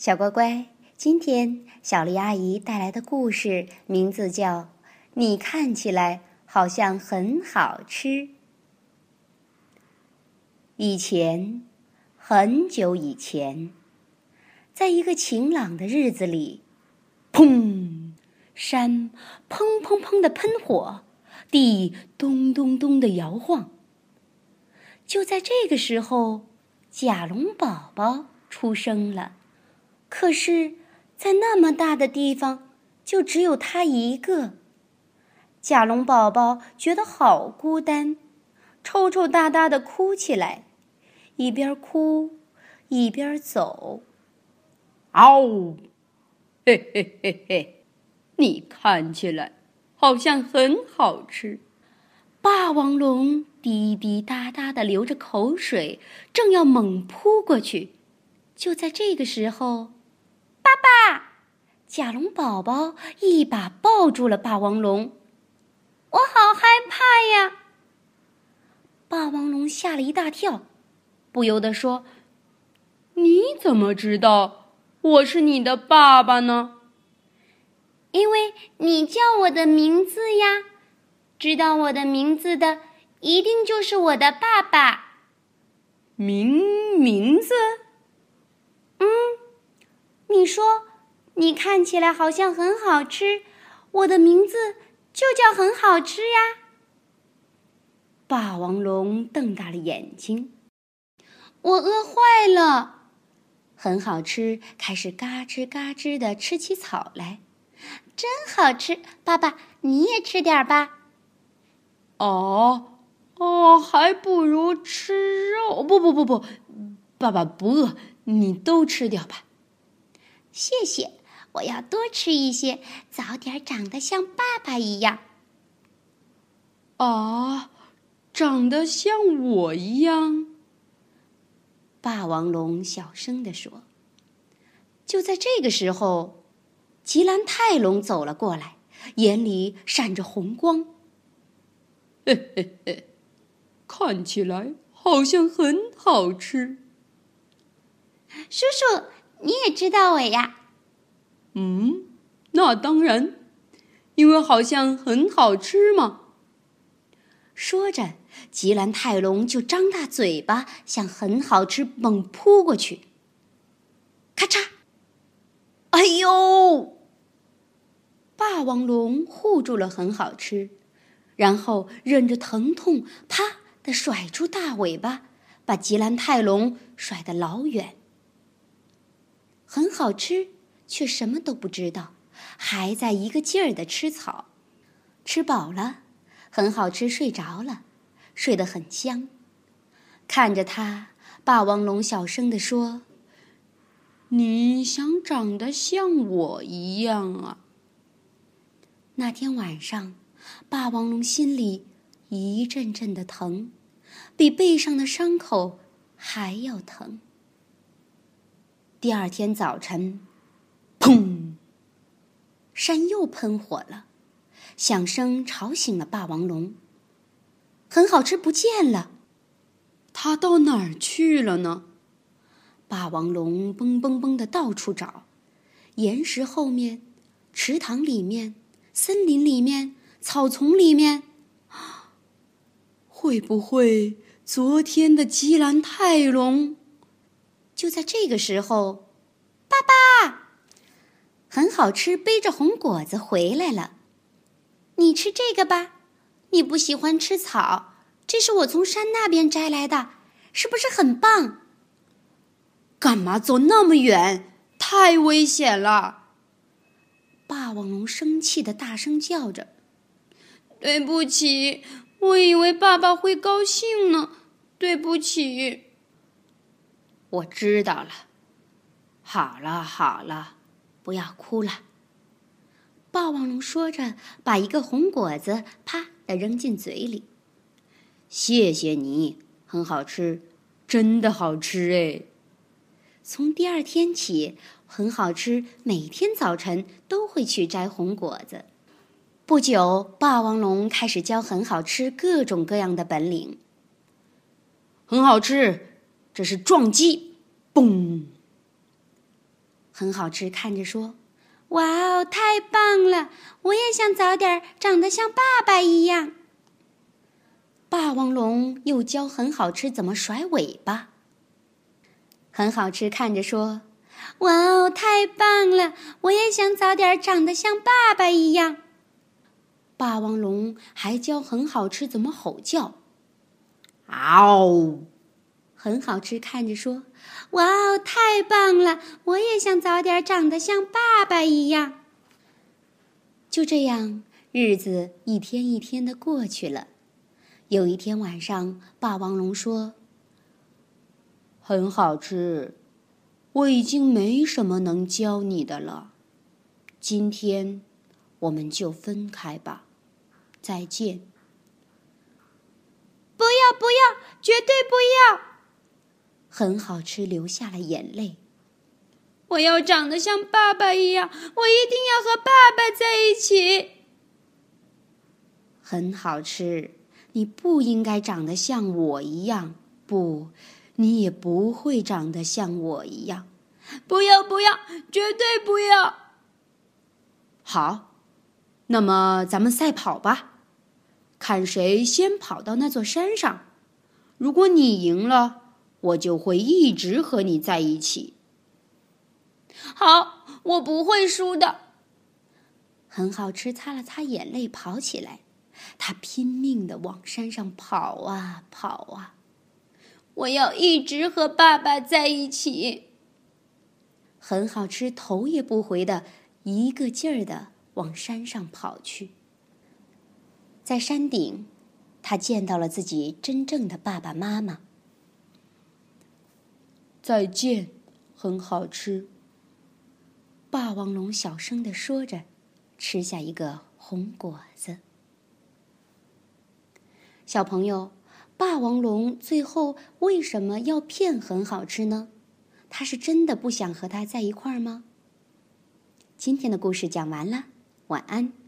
小乖乖，今天小丽阿姨带来的故事名字叫《你看起来好像很好吃》。以前，很久以前，在一个晴朗的日子里，砰，山砰砰砰的喷火，地咚咚咚的摇晃。就在这个时候，甲龙宝宝出生了。可是，在那么大的地方，就只有他一个。甲龙宝宝觉得好孤单，抽抽搭搭的哭起来，一边哭一边走。嗷，嘿嘿嘿嘿，你看起来好像很好吃。霸王龙滴滴答答的流着口水，正要猛扑过去。就在这个时候。爸爸，甲龙宝宝一把抱住了霸王龙，我好害怕呀！霸王龙吓了一大跳，不由得说：“你怎么知道我是你的爸爸呢？”“因为你叫我的名字呀，知道我的名字的一定就是我的爸爸。”“名名字？”你说，你看起来好像很好吃，我的名字就叫很好吃呀。霸王龙瞪大了眼睛，我饿坏了。很好吃，开始嘎吱嘎吱的吃起草来，真好吃。爸爸，你也吃点吧。哦，哦，还不如吃肉。不不不不，爸爸不饿，你都吃掉吧。谢谢，我要多吃一些，早点长得像爸爸一样。啊，长得像我一样？霸王龙小声地说。就在这个时候，吉兰泰龙走了过来，眼里闪着红光。嘿嘿嘿，看起来好像很好吃。叔叔。你也知道我呀？嗯，那当然，因为好像很好吃嘛。说着，吉兰泰龙就张大嘴巴向很好吃猛扑过去。咔嚓！哎呦！霸王龙护住了很好吃，然后忍着疼痛，啪的甩出大尾巴，把吉兰泰龙甩得老远。很好吃，却什么都不知道，还在一个劲儿的吃草。吃饱了，很好吃，睡着了，睡得很香。看着他，霸王龙小声地说：“你想长得像我一样啊？”那天晚上，霸王龙心里一阵阵的疼，比背上的伤口还要疼。第二天早晨，砰！山又喷火了，响声吵醒了霸王龙。很好吃不见了，它到哪儿去了呢？霸王龙蹦蹦蹦的到处找，岩石后面、池塘里面、森林里面、草丛里面，会不会昨天的吉兰泰龙？就在这个时候，爸爸，很好吃，背着红果子回来了。你吃这个吧，你不喜欢吃草，这是我从山那边摘来的，是不是很棒？干嘛走那么远？太危险了！霸王龙生气的大声叫着：“对不起，我以为爸爸会高兴呢，对不起。”我知道了，好了好了，不要哭了。霸王龙说着，把一个红果子啪的扔进嘴里。谢谢你，很好吃，真的好吃哎。从第二天起，很好吃，每天早晨都会去摘红果子。不久，霸王龙开始教很好吃各种各样的本领。很好吃。这是撞击，嘣！很好吃，看着说：“哇哦，太棒了！我也想早点长得像爸爸一样。”霸王龙又教很好吃怎么甩尾巴。很好吃，看着说：“哇哦，太棒了！我也想早点长得像爸爸一样。”霸王龙还教很好吃怎么吼叫。嗷！很好吃，看着说：“哇哦，太棒了！我也想早点长得像爸爸一样。”就这样，日子一天一天的过去了。有一天晚上，霸王龙说：“很好吃，我已经没什么能教你的了。今天，我们就分开吧，再见。”不要不要，绝对不要！很好吃，流下了眼泪。我要长得像爸爸一样，我一定要和爸爸在一起。很好吃。你不应该长得像我一样，不，你也不会长得像我一样。不要，不要，绝对不要！好，那么咱们赛跑吧，看谁先跑到那座山上。如果你赢了，我就会一直和你在一起。好，我不会输的。很好吃，擦了擦眼泪，跑起来。他拼命的往山上跑啊跑啊，我要一直和爸爸在一起。很好吃，头也不回的一个劲儿的往山上跑去。在山顶，他见到了自己真正的爸爸妈妈。再见，很好吃。霸王龙小声的说着，吃下一个红果子。小朋友，霸王龙最后为什么要骗很好吃呢？他是真的不想和他在一块儿吗？今天的故事讲完了，晚安。